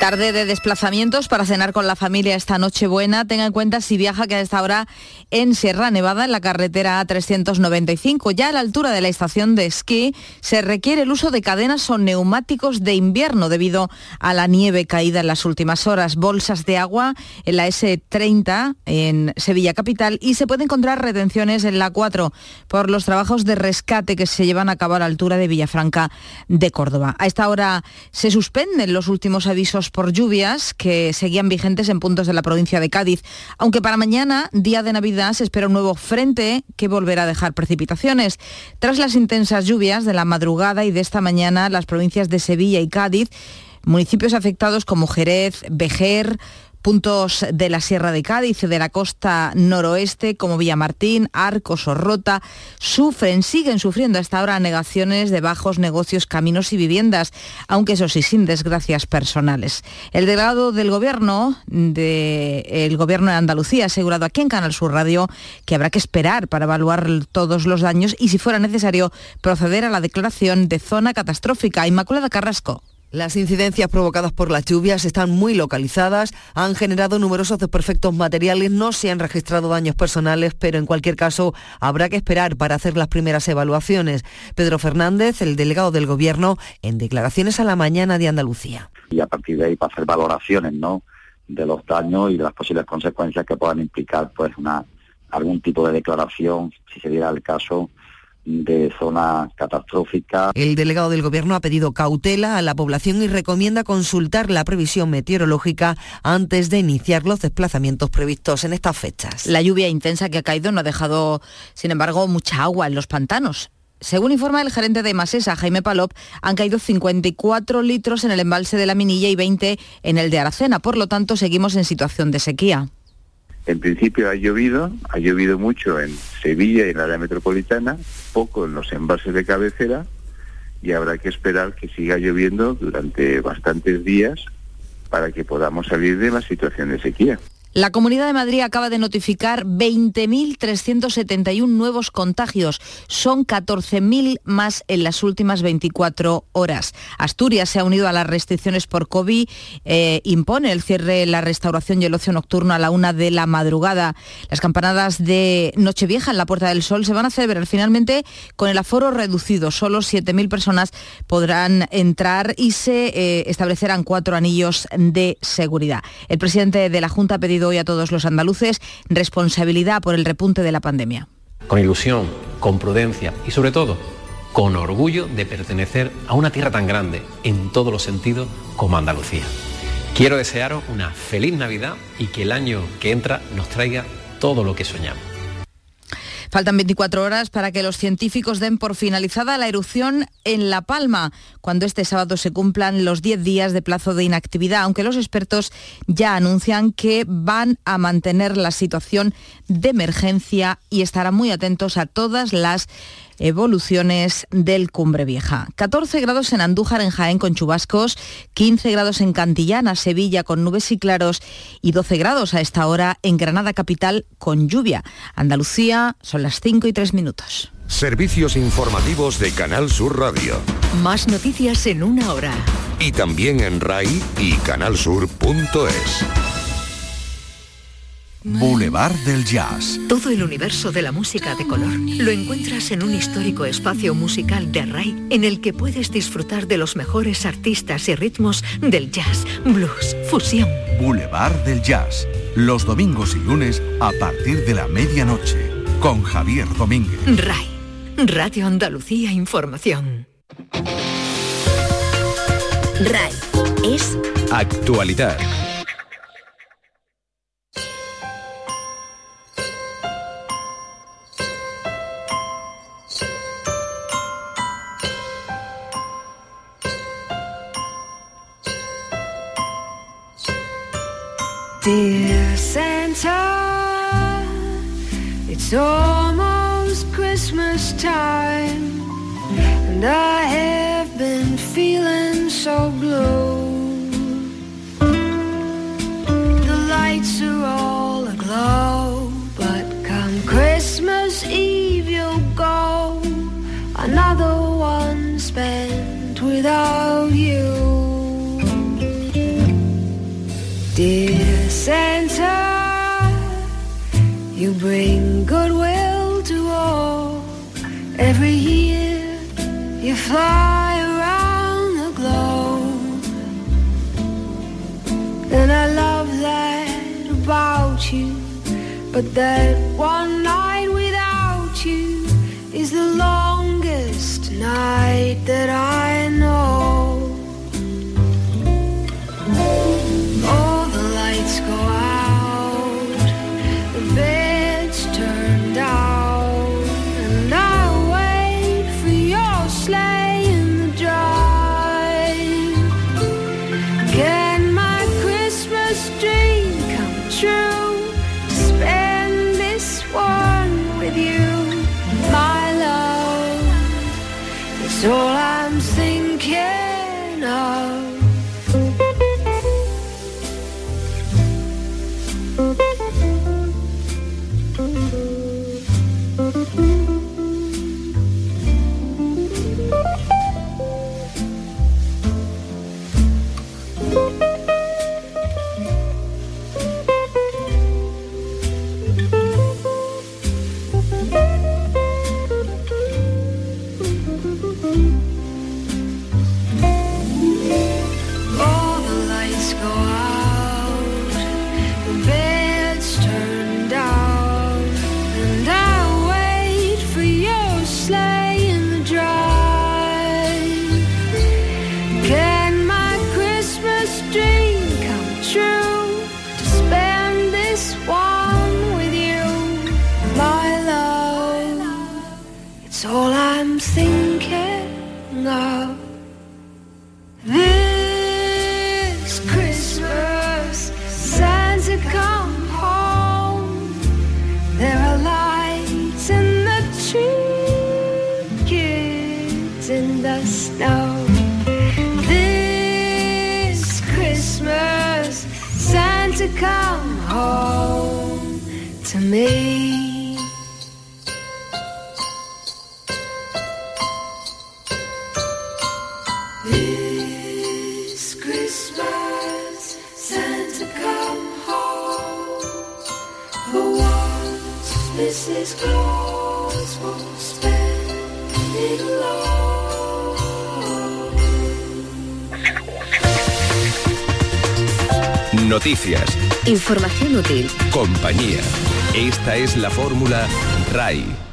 Tarde de desplazamientos para cenar con la familia esta noche buena. Tenga en cuenta si viaja que a esta hora en Sierra Nevada, en la carretera A395. Ya a la altura de la estación de esquí se requiere el uso de cadenas o neumáticos de invierno debido a la nieve caída en las últimas horas. Bolsas de agua en la S30 en Sevilla Capital y se pueden encontrar retenciones en la 4 por los trabajos de rescate que se llevan a cabo a la altura de Villafranca de Córdoba. A esta hora se suspenden los últimos avisos por lluvias que seguían vigentes en puntos de la provincia de Cádiz, aunque para mañana, día de Navidad, se espera un nuevo frente que volverá a dejar precipitaciones. Tras las intensas lluvias de la madrugada y de esta mañana, las provincias de Sevilla y Cádiz, municipios afectados como Jerez, Vejer, Puntos de la Sierra de Cádiz y de la costa noroeste, como Villamartín, Arcos o Rota, sufren, siguen sufriendo hasta ahora negaciones de bajos negocios, caminos y viviendas, aunque eso sí, sin desgracias personales. El delegado del gobierno, del gobierno de Andalucía, ha asegurado aquí en Canal Sur Radio que habrá que esperar para evaluar todos los daños y, si fuera necesario, proceder a la declaración de zona catastrófica. Inmaculada Carrasco. Las incidencias provocadas por las lluvias están muy localizadas, han generado numerosos desperfectos materiales, no se han registrado daños personales, pero en cualquier caso habrá que esperar para hacer las primeras evaluaciones. Pedro Fernández, el delegado del Gobierno, en declaraciones a la mañana de Andalucía. Y a partir de ahí para hacer valoraciones ¿no? de los daños y de las posibles consecuencias que puedan implicar pues una algún tipo de declaración, si se diera el caso, de zona catastrófica. El delegado del Gobierno ha pedido cautela a la población y recomienda consultar la previsión meteorológica antes de iniciar los desplazamientos previstos en estas fechas. La lluvia intensa que ha caído no ha dejado, sin embargo, mucha agua en los pantanos. Según informa el gerente de Masesa, Jaime Palop, han caído 54 litros en el embalse de la Minilla y 20 en el de Aracena. Por lo tanto, seguimos en situación de sequía. En principio ha llovido, ha llovido mucho en Sevilla y en la área metropolitana, poco en los embalses de cabecera y habrá que esperar que siga lloviendo durante bastantes días para que podamos salir de la situación de sequía. La Comunidad de Madrid acaba de notificar 20.371 nuevos contagios. Son 14.000 más en las últimas 24 horas. Asturias se ha unido a las restricciones por COVID. Eh, impone el cierre, la restauración y el ocio nocturno a la una de la madrugada. Las campanadas de Nochevieja en la Puerta del Sol se van a celebrar finalmente con el aforo reducido. Solo 7.000 personas podrán entrar y se eh, establecerán cuatro anillos de seguridad. El presidente de la Junta ha pedido hoy a todos los andaluces responsabilidad por el repunte de la pandemia. Con ilusión, con prudencia y sobre todo con orgullo de pertenecer a una tierra tan grande en todos los sentidos como Andalucía. Quiero desearos una feliz Navidad y que el año que entra nos traiga todo lo que soñamos. Faltan 24 horas para que los científicos den por finalizada la erupción en La Palma, cuando este sábado se cumplan los 10 días de plazo de inactividad, aunque los expertos ya anuncian que van a mantener la situación de emergencia y estarán muy atentos a todas las evoluciones del Cumbre Vieja. 14 grados en Andújar, en Jaén, con chubascos, 15 grados en Cantillana, Sevilla, con nubes y claros, y 12 grados a esta hora en Granada Capital, con lluvia. Andalucía, son las 5 y 3 minutos. Servicios informativos de Canal Sur Radio. Más noticias en una hora. Y también en RAI y canalsur.es. Boulevard del Jazz. Todo el universo de la música de color lo encuentras en un histórico espacio musical de RAI en el que puedes disfrutar de los mejores artistas y ritmos del jazz, blues, fusión. Boulevard del Jazz. Los domingos y lunes a partir de la medianoche. Con Javier Domínguez. RAI. Radio Andalucía Información. RAI es Actualidad. Dear Santa, it's almost Christmas time, and I have been feeling so fly around the globe. And I love that about you. But that one night without you is the longest night that I Noticias. Información útil. Compañía. Esta es la fórmula RAI.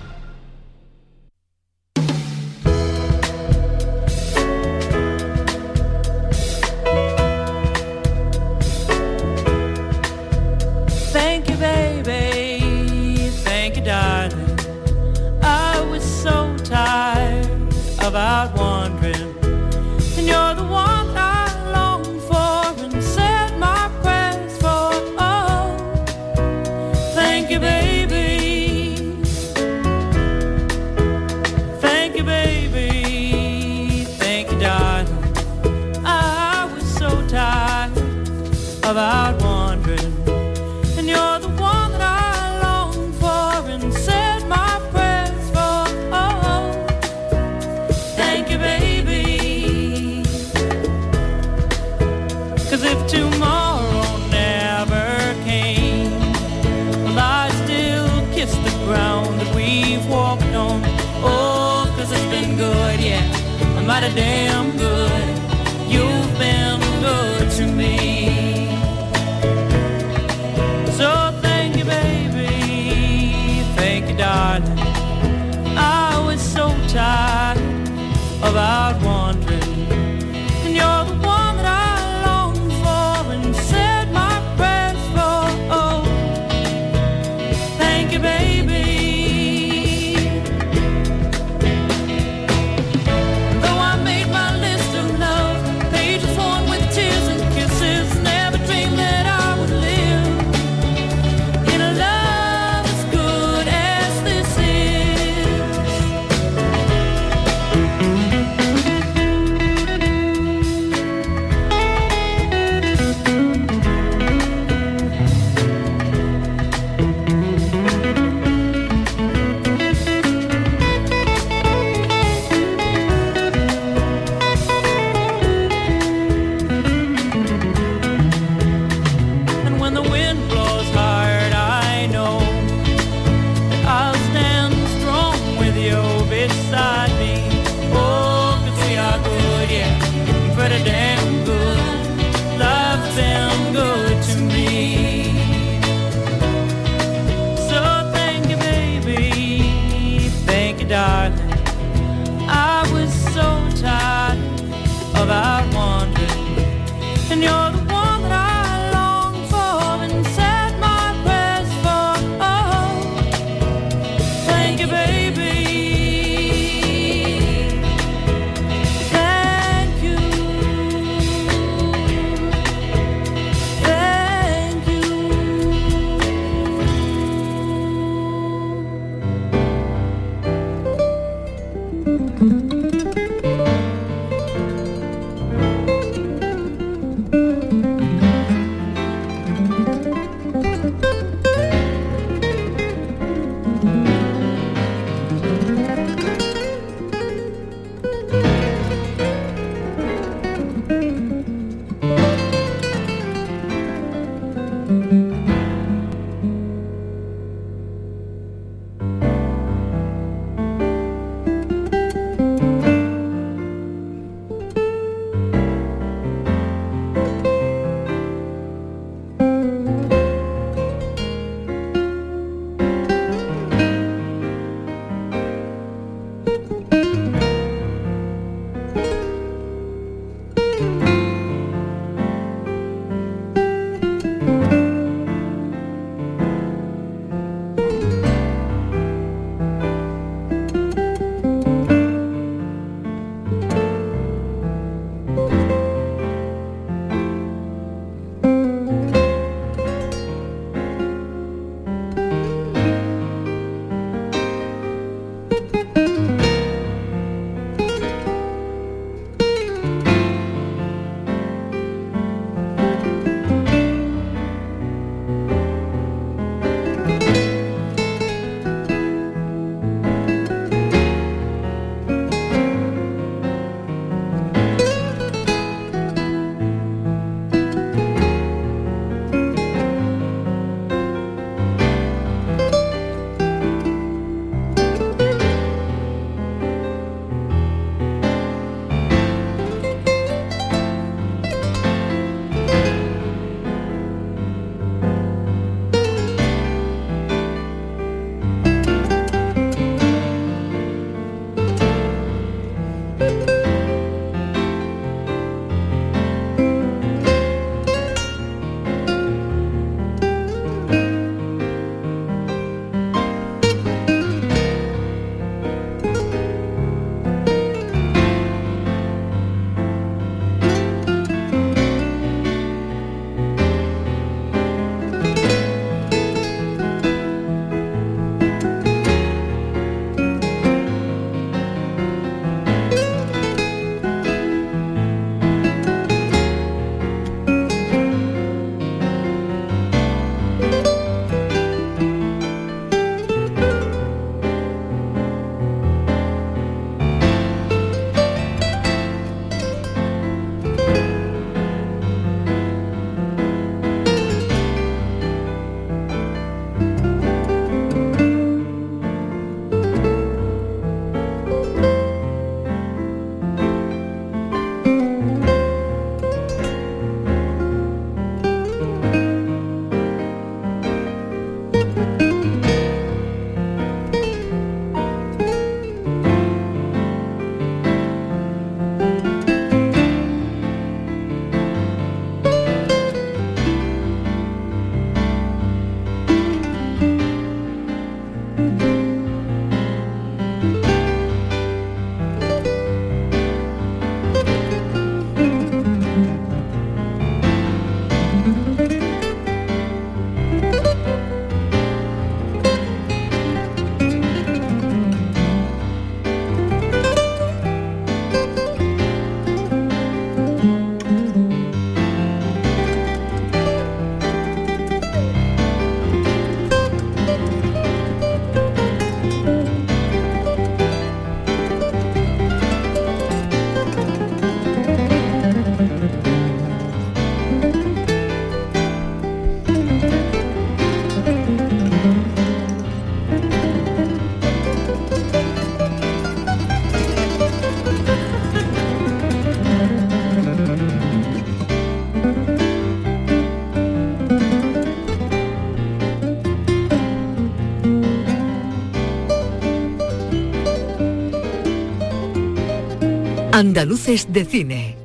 Andaluces de cine.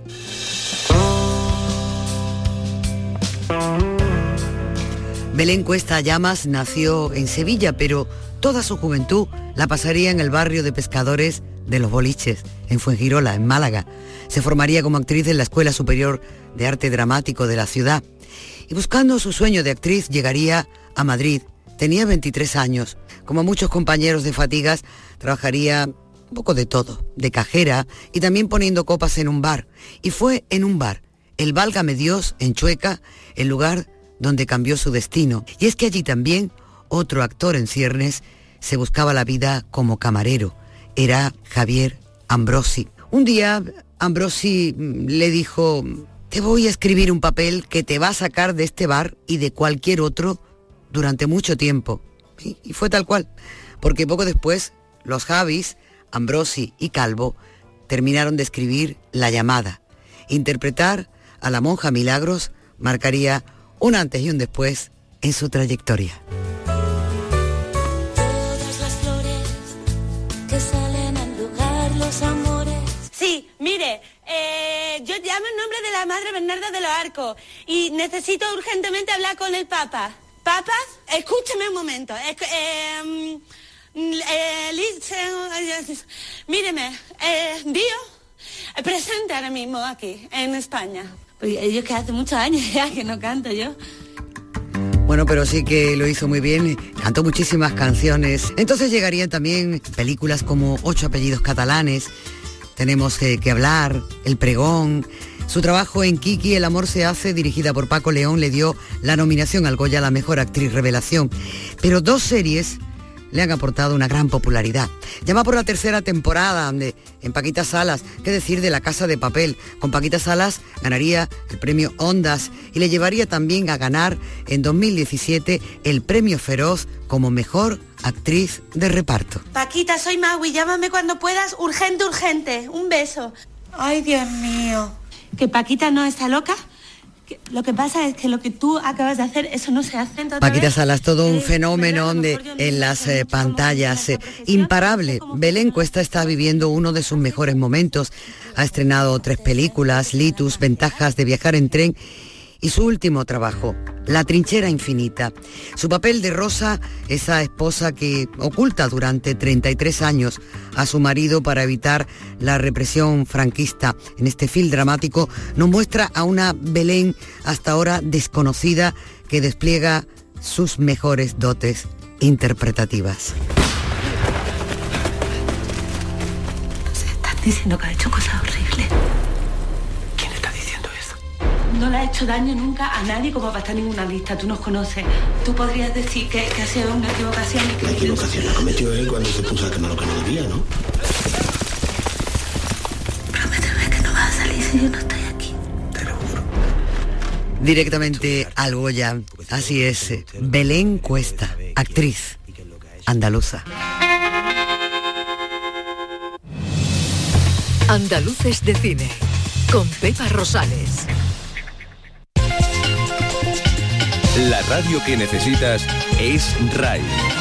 Belén Cuesta Llamas nació en Sevilla, pero toda su juventud la pasaría en el barrio de pescadores de los Boliches, en Fuengirola, en Málaga. Se formaría como actriz en la Escuela Superior de Arte Dramático de la ciudad. Y buscando su sueño de actriz llegaría a Madrid. Tenía 23 años. Como muchos compañeros de Fatigas, trabajaría un poco de todo, de cajera y también poniendo copas en un bar. Y fue en un bar, el Válgame Dios, en Chueca, el lugar donde cambió su destino. Y es que allí también otro actor en ciernes se buscaba la vida como camarero. Era Javier Ambrosi. Un día Ambrosi le dijo, te voy a escribir un papel que te va a sacar de este bar y de cualquier otro durante mucho tiempo. Y fue tal cual, porque poco después los Javis, Ambrosi y Calvo, terminaron de escribir La llamada. Interpretar a la monja Milagros marcaría un antes y un después en su trayectoria. Todas las flores que salen a embrujar los amores. Sí, mire, eh, yo llamo en nombre de la Madre Bernarda de los Arcos y necesito urgentemente hablar con el Papa. ¿Papas? Escúcheme un momento. Es eh, eh, eh, míreme, eh, Dio, presente ahora mismo aquí, en España. Pues yo que hace muchos años ya que no canto yo. Bueno, pero sí que lo hizo muy bien, cantó muchísimas canciones. Entonces llegarían también películas como Ocho apellidos catalanes, Tenemos eh, que hablar, El pregón. Su trabajo en Kiki, El amor se hace, dirigida por Paco León, le dio la nominación al Goya a la mejor actriz revelación. Pero dos series le han aportado una gran popularidad. Llama por la tercera temporada, donde en Paquita Salas, qué decir de La Casa de Papel. Con Paquita Salas ganaría el premio Ondas y le llevaría también a ganar en 2017 el premio Feroz como mejor actriz de reparto. Paquita, soy Maui, llámame cuando puedas, urgente, urgente. Un beso. Ay, Dios mío. ¿Que Paquita no está loca? Lo que pasa es que lo que tú acabas de hacer, eso no se hace. Paquita Salas, todo un fenómeno de, en las eh, pantallas. eh, imparable. Belén Cuesta está viviendo uno de sus mejores momentos. Ha estrenado tres películas, Litus, Ventajas de viajar en tren y su último trabajo, La trinchera infinita. Su papel de Rosa, esa esposa que oculta durante 33 años a su marido para evitar la represión franquista. En este film dramático nos muestra a una Belén hasta ahora desconocida que despliega sus mejores dotes interpretativas. Estás diciendo que ha hecho cosas horribles. No le ha hecho daño nunca a nadie como para estar en ninguna lista. Tú nos conoces. Tú podrías decir que, que ha sido una equivocación y que... La equivocación la cometió él cuando se puso a quemar lo que no debía, ¿no? Prométeme que no vas a salir si yo no estoy aquí. Directamente al Goya. Así es. Belén Cuesta, actriz andaluza. Andaluces de cine. Con Pepa Rosales. La radio que necesitas es RAI.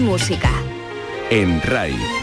Música. En RAI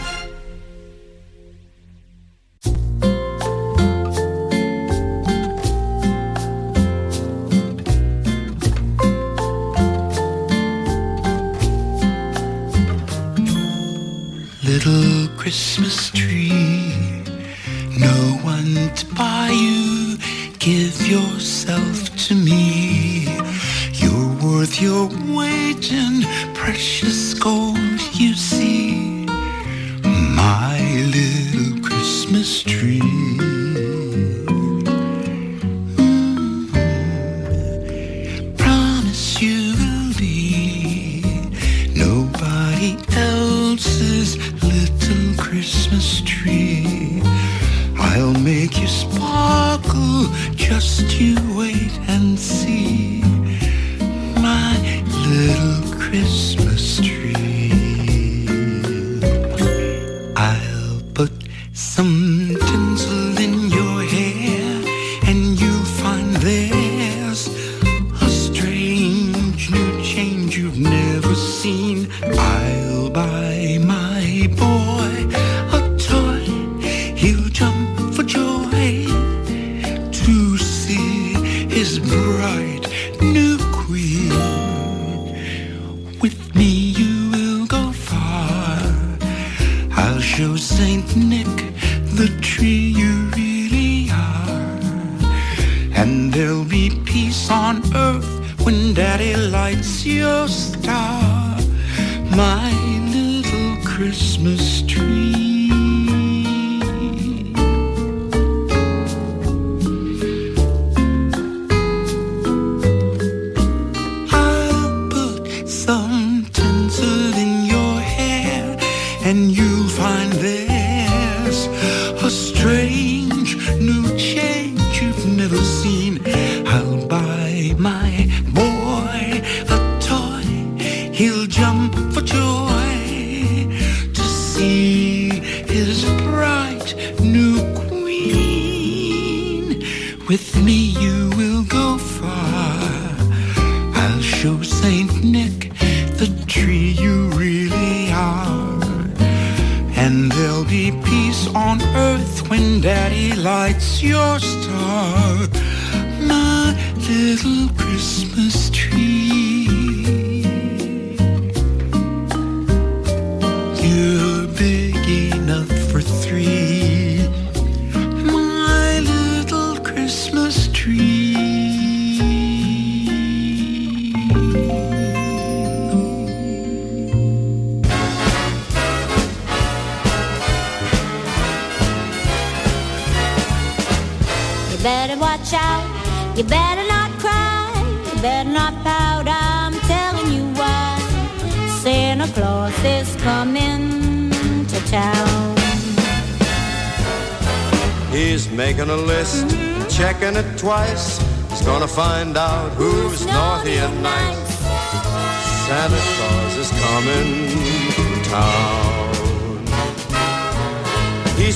It's your star, my little Christmas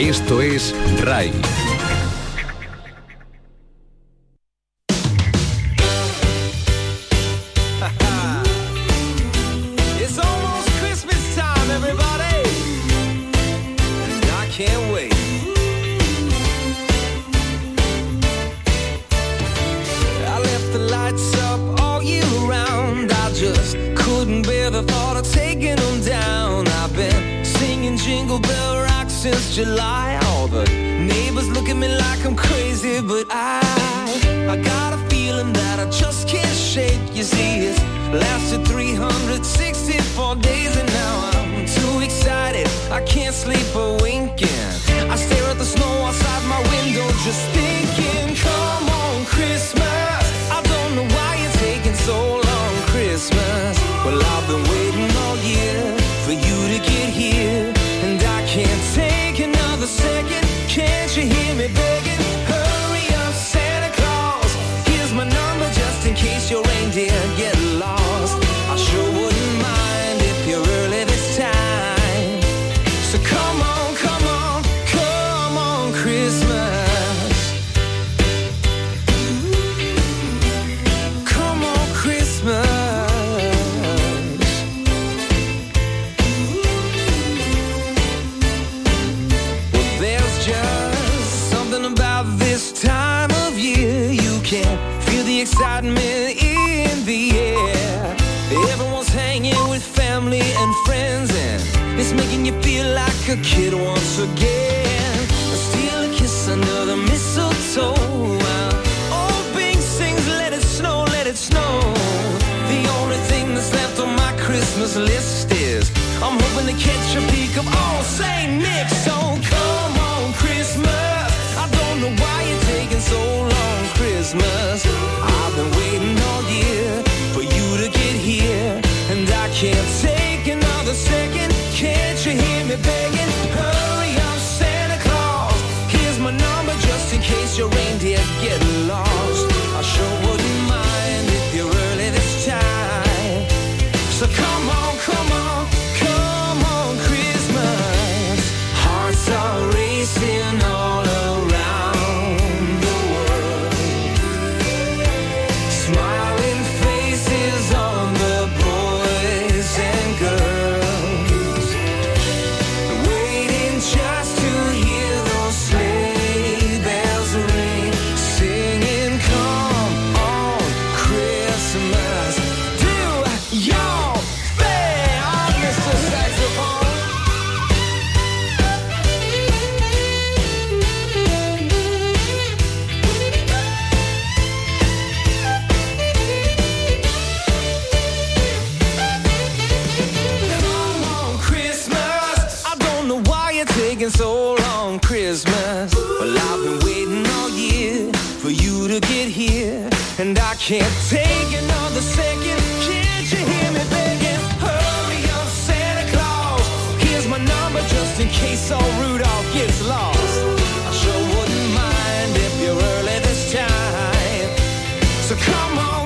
Esto es RAI. Making you feel like a kid once again. I steal a kiss under the mistletoe. Old Bing sings, let it snow, let it snow. The only thing that's left on my Christmas list is I'm hoping to catch a peek of all Saint Nick's. So come on, Christmas. I don't know why you're taking so long, Christmas. I've been waiting all year for you to get here, and I can't take hurry up, Santa Claus. Here's my number just in case your reindeer get So come on.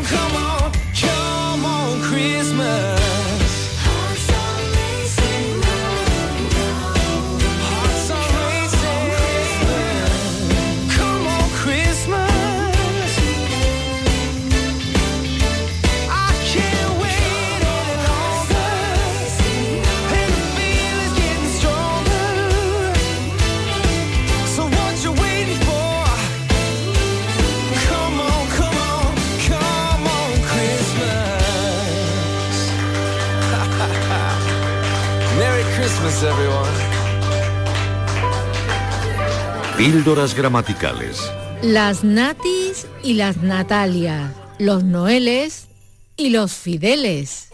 Gramaticales. Las natis y las natalias, los noeles y los fideles.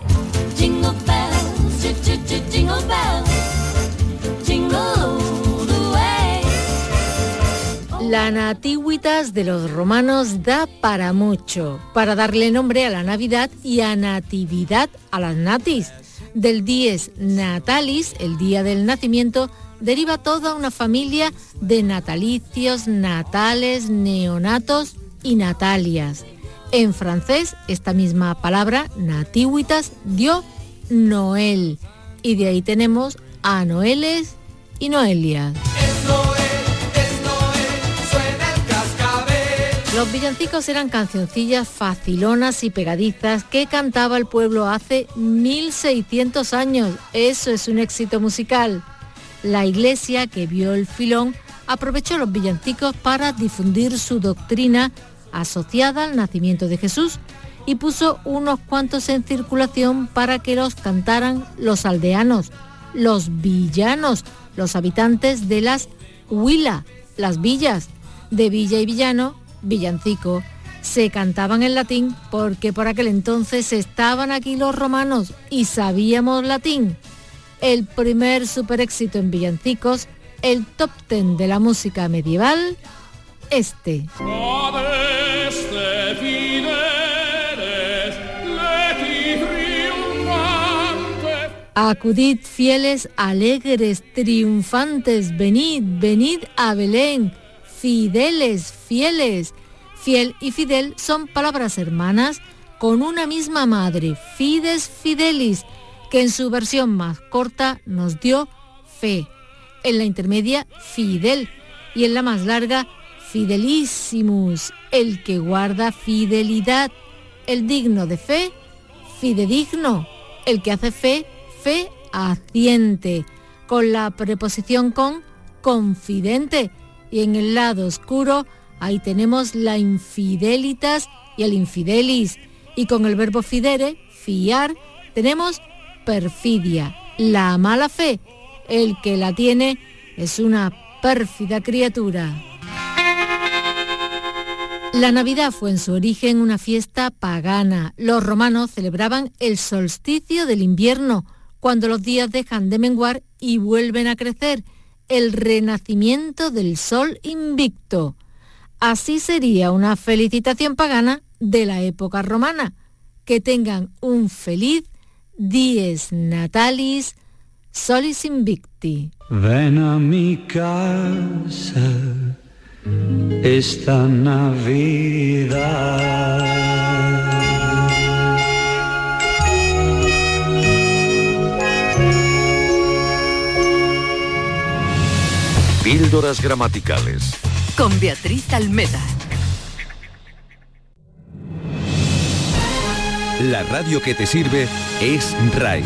La nativitas de los romanos da para mucho, para darle nombre a la Navidad y a Natividad a las natis. Del 10 Natalis, el día del nacimiento, deriva toda una familia de natalicios, natales, neonatos y natalias. En francés, esta misma palabra, nativitas, dio Noel. Y de ahí tenemos a Noeles y Noelias. Los villancicos eran cancioncillas facilonas y pegadizas que cantaba el pueblo hace 1600 años. Eso es un éxito musical. La iglesia, que vio el filón, aprovechó los villancicos para difundir su doctrina asociada al nacimiento de Jesús y puso unos cuantos en circulación para que los cantaran los aldeanos, los villanos, los habitantes de las huila, las villas, de villa y villano, villancico. Se cantaban en latín porque por aquel entonces estaban aquí los romanos y sabíamos latín. El primer super éxito en villancicos, el top ten de la música medieval, este. Acudid fieles, alegres, triunfantes, venid, venid a Belén, fideles, fieles. Fiel y fidel son palabras hermanas con una misma madre, fides fidelis, que en su versión más corta nos dio fe, en la intermedia fidel. Y en la más larga fidelísimos, el que guarda fidelidad, el digno de fe, fidedigno, el que hace fe, fe haciente, con la preposición con confidente. Y en el lado oscuro ahí tenemos la infidelitas y el infidelis. Y con el verbo fidere, fiar, tenemos perfidia, la mala fe, el que la tiene es una pérfida criatura. La Navidad fue en su origen una fiesta pagana. Los romanos celebraban el solsticio del invierno, cuando los días dejan de menguar y vuelven a crecer, el renacimiento del sol invicto. Así sería una felicitación pagana de la época romana. Que tengan un feliz dies natalis solis invicti. Ven a mi casa esta Navidad. Píldoras gramaticales. Con Beatriz Almeda. La radio que te sirve es RAI.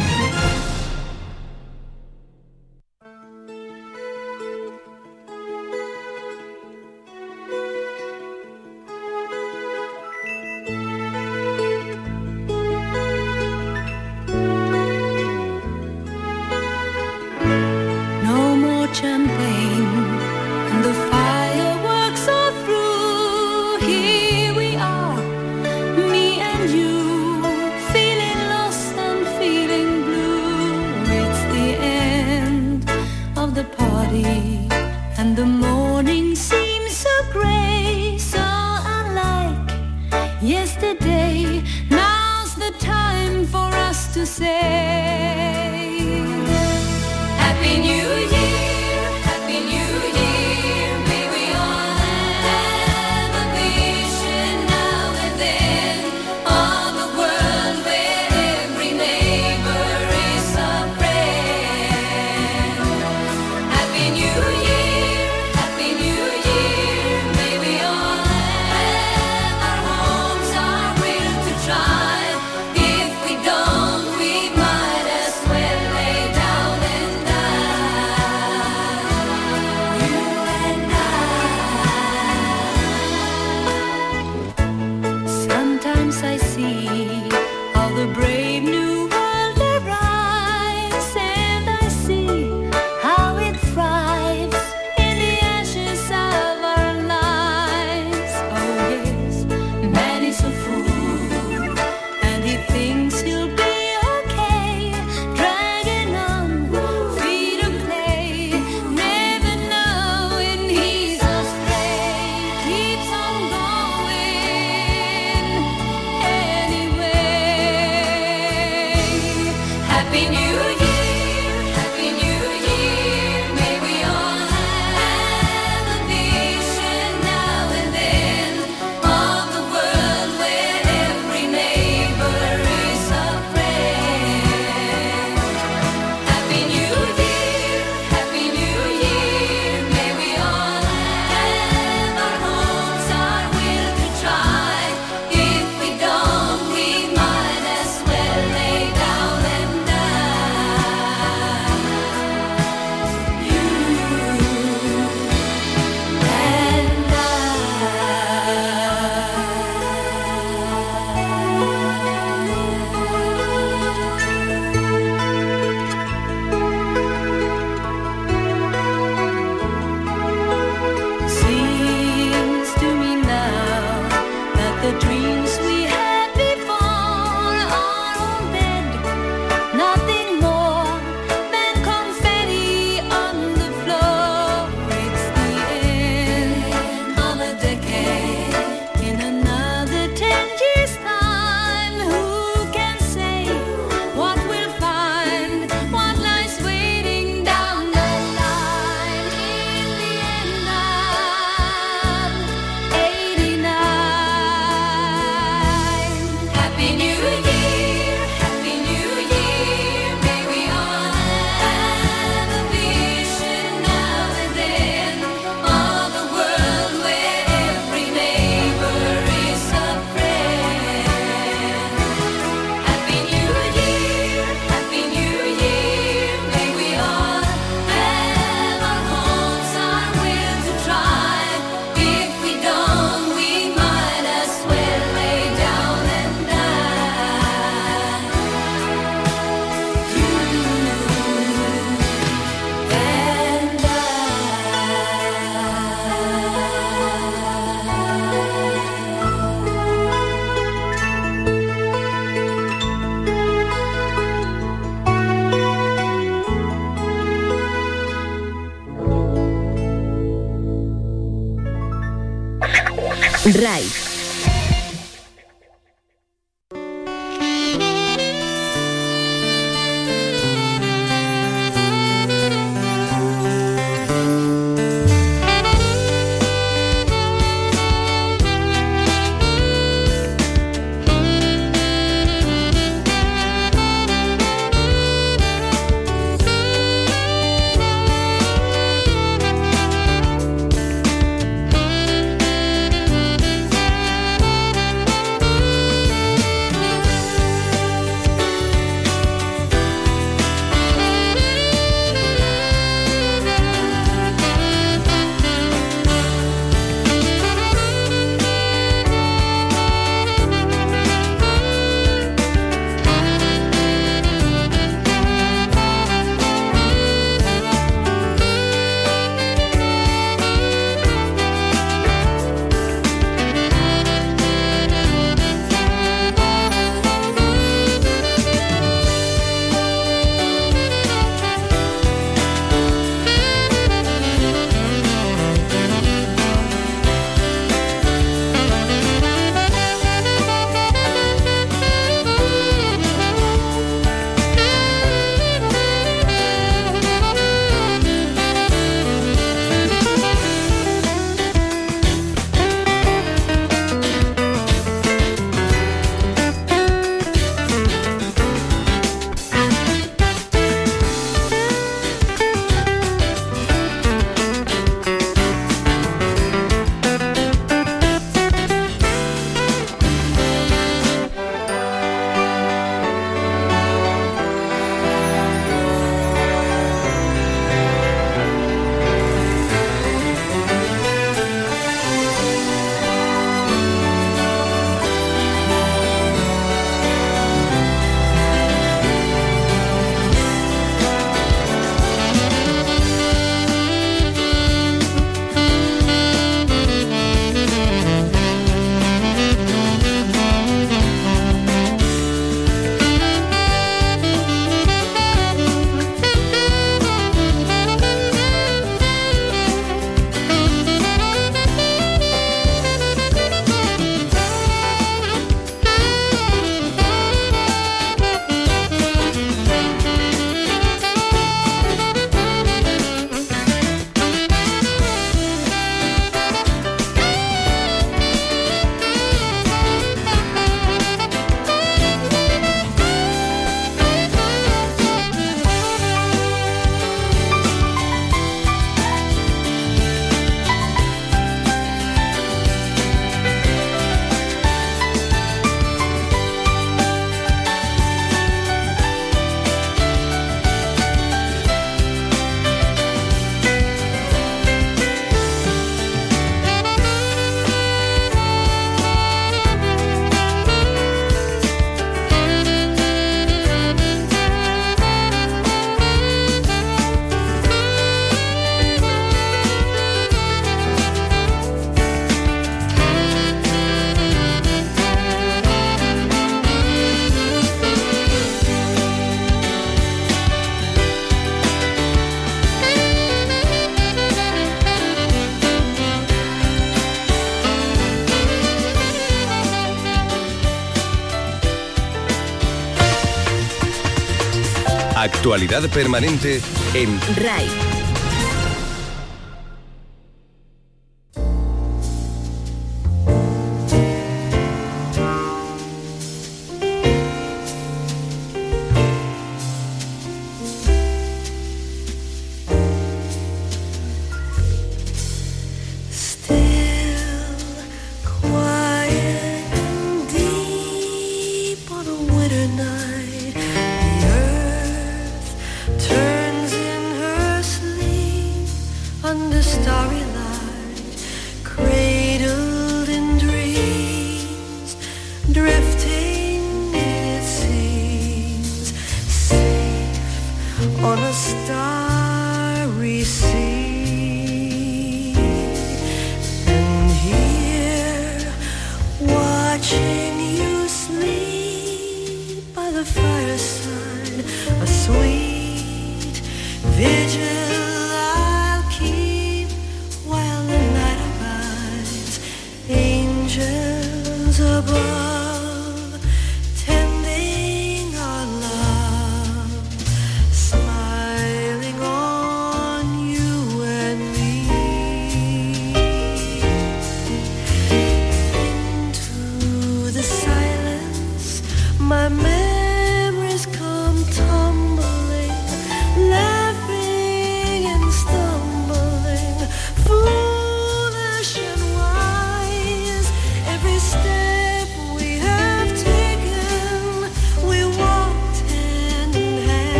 Actualidad permanente en RAI.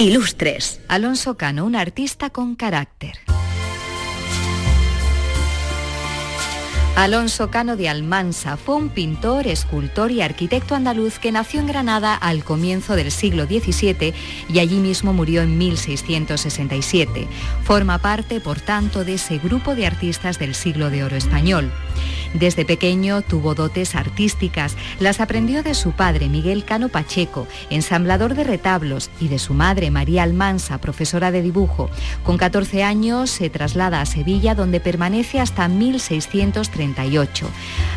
Ilustres. Alonso Cano, un artista con carácter. Alonso Cano de Almansa fue un pintor, escultor y arquitecto andaluz que nació en Granada al comienzo del siglo XVII y allí mismo murió en 1667. Forma parte, por tanto, de ese grupo de artistas del siglo de oro español. Desde pequeño tuvo dotes artísticas, las aprendió de su padre Miguel Cano Pacheco, ensamblador de retablos, y de su madre María Almansa, profesora de dibujo. Con 14 años se traslada a Sevilla donde permanece hasta 1638.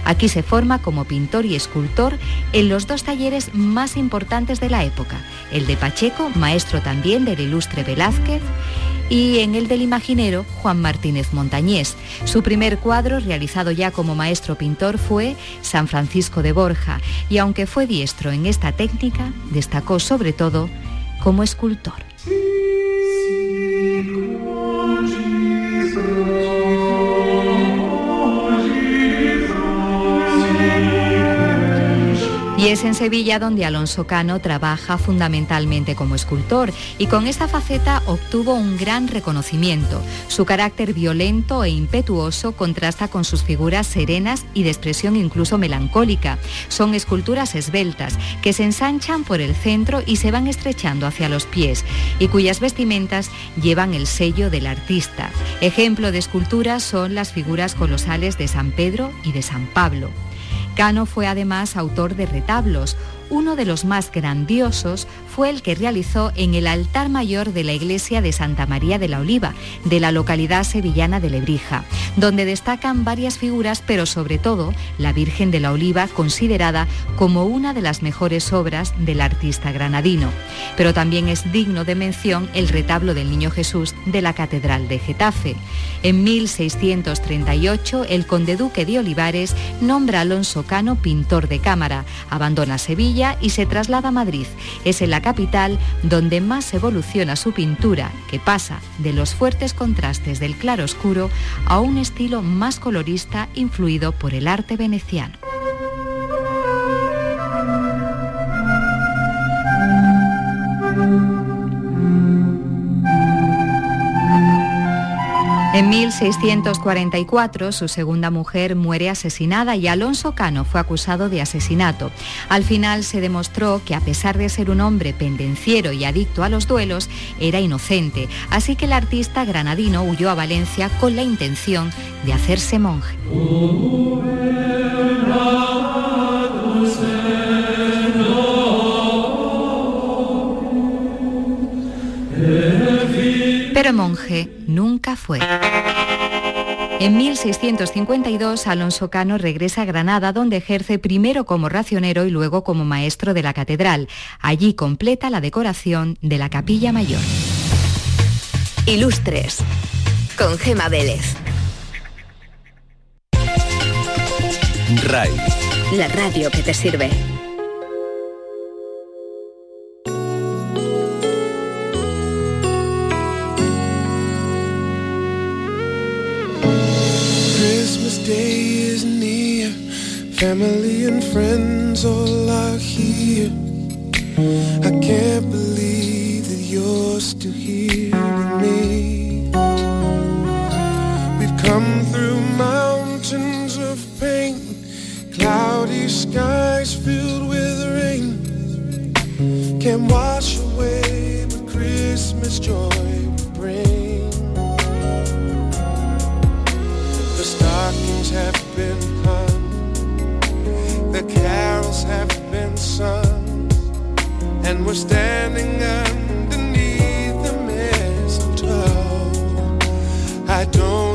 Aquí se forma como pintor y escultor en los dos talleres más importantes de la época, el de Pacheco, maestro también del ilustre Velázquez, y en el del imaginero Juan Martínez Montañés. Su primer cuadro, realizado ya como maestro pintor, fue San Francisco de Borja, y aunque fue diestro en esta técnica, destacó sobre todo como escultor. Y es en Sevilla donde Alonso Cano trabaja fundamentalmente como escultor y con esta faceta obtuvo un gran reconocimiento. Su carácter violento e impetuoso contrasta con sus figuras serenas y de expresión incluso melancólica. Son esculturas esbeltas que se ensanchan por el centro y se van estrechando hacia los pies y cuyas vestimentas llevan el sello del artista. Ejemplo de esculturas son las figuras colosales de San Pedro y de San Pablo. Cano fue además autor de retablos. Uno de los más grandiosos fue el que realizó en el altar mayor de la iglesia de Santa María de la Oliva, de la localidad sevillana de Lebrija, donde destacan varias figuras, pero sobre todo la Virgen de la Oliva, considerada como una de las mejores obras del artista granadino. Pero también es digno de mención el retablo del Niño Jesús de la Catedral de Getafe. En 1638, el conde duque de Olivares nombra a Alonso Cano pintor de cámara, abandona Sevilla y se traslada a Madrid. Es en la capital donde más evoluciona su pintura, que pasa de los fuertes contrastes del claroscuro a un estilo más colorista influido por el arte veneciano. En 1644 su segunda mujer muere asesinada y Alonso Cano fue acusado de asesinato. Al final se demostró que a pesar de ser un hombre pendenciero y adicto a los duelos, era inocente, así que el artista granadino huyó a Valencia con la intención de hacerse monje. Pero monje nunca fue. En 1652 Alonso Cano regresa a Granada donde ejerce primero como racionero y luego como maestro de la catedral. Allí completa la decoración de la capilla mayor. Ilustres. Con Gema Vélez. RAI. La radio que te sirve. Family and friends all are here. I can't believe that you're still here we're standing underneath the mistletoe. I don't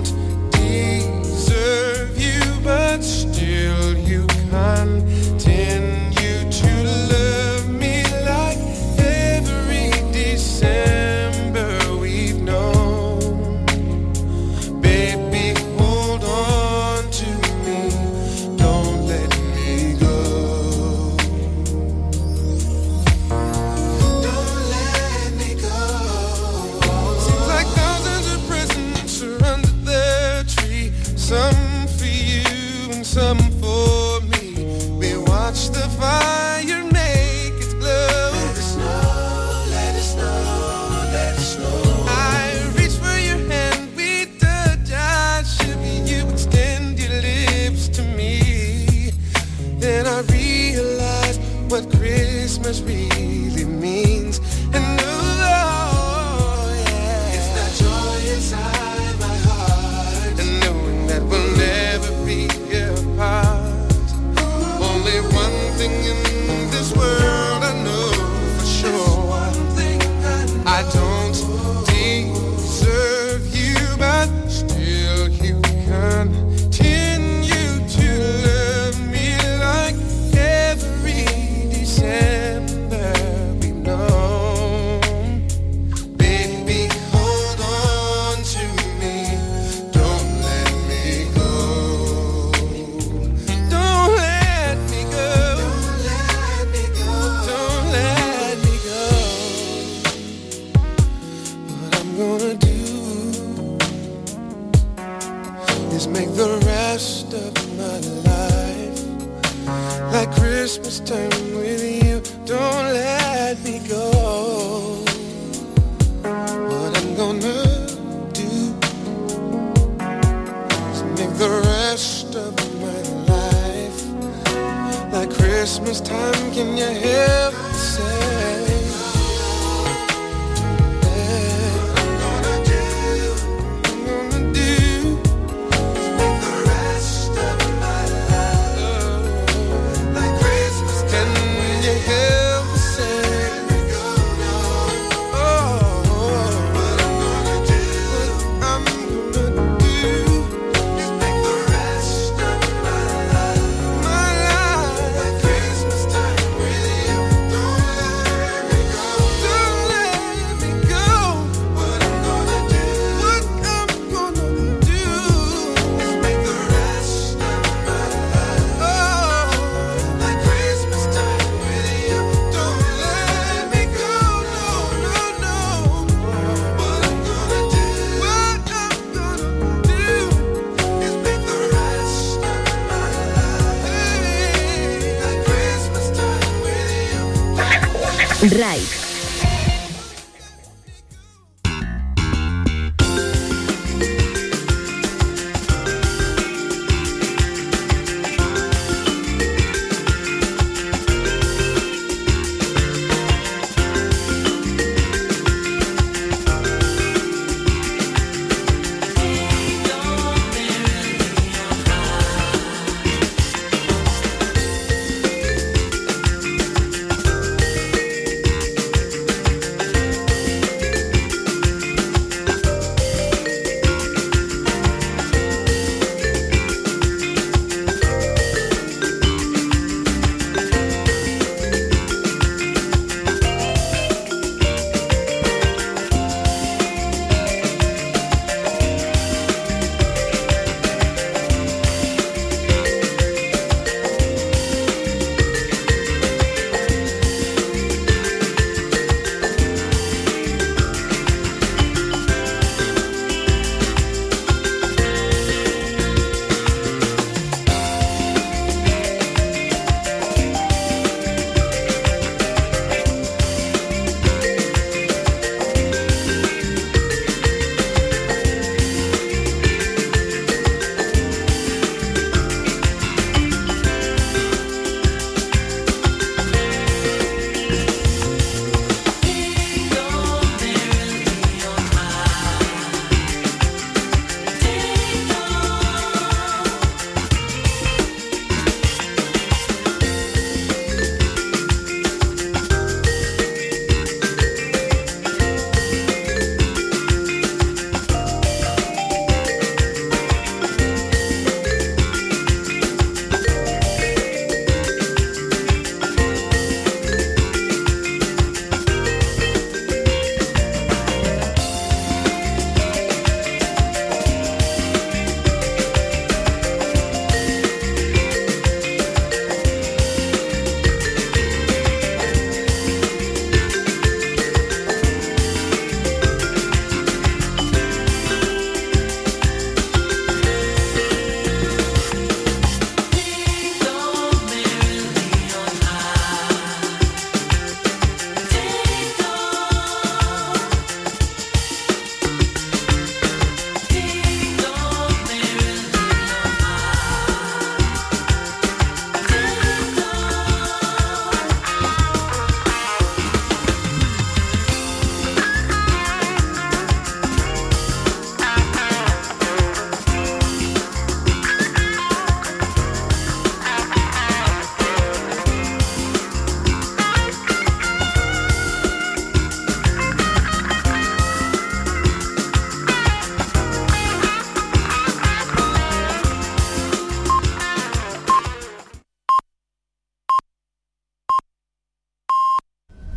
what Christmas means.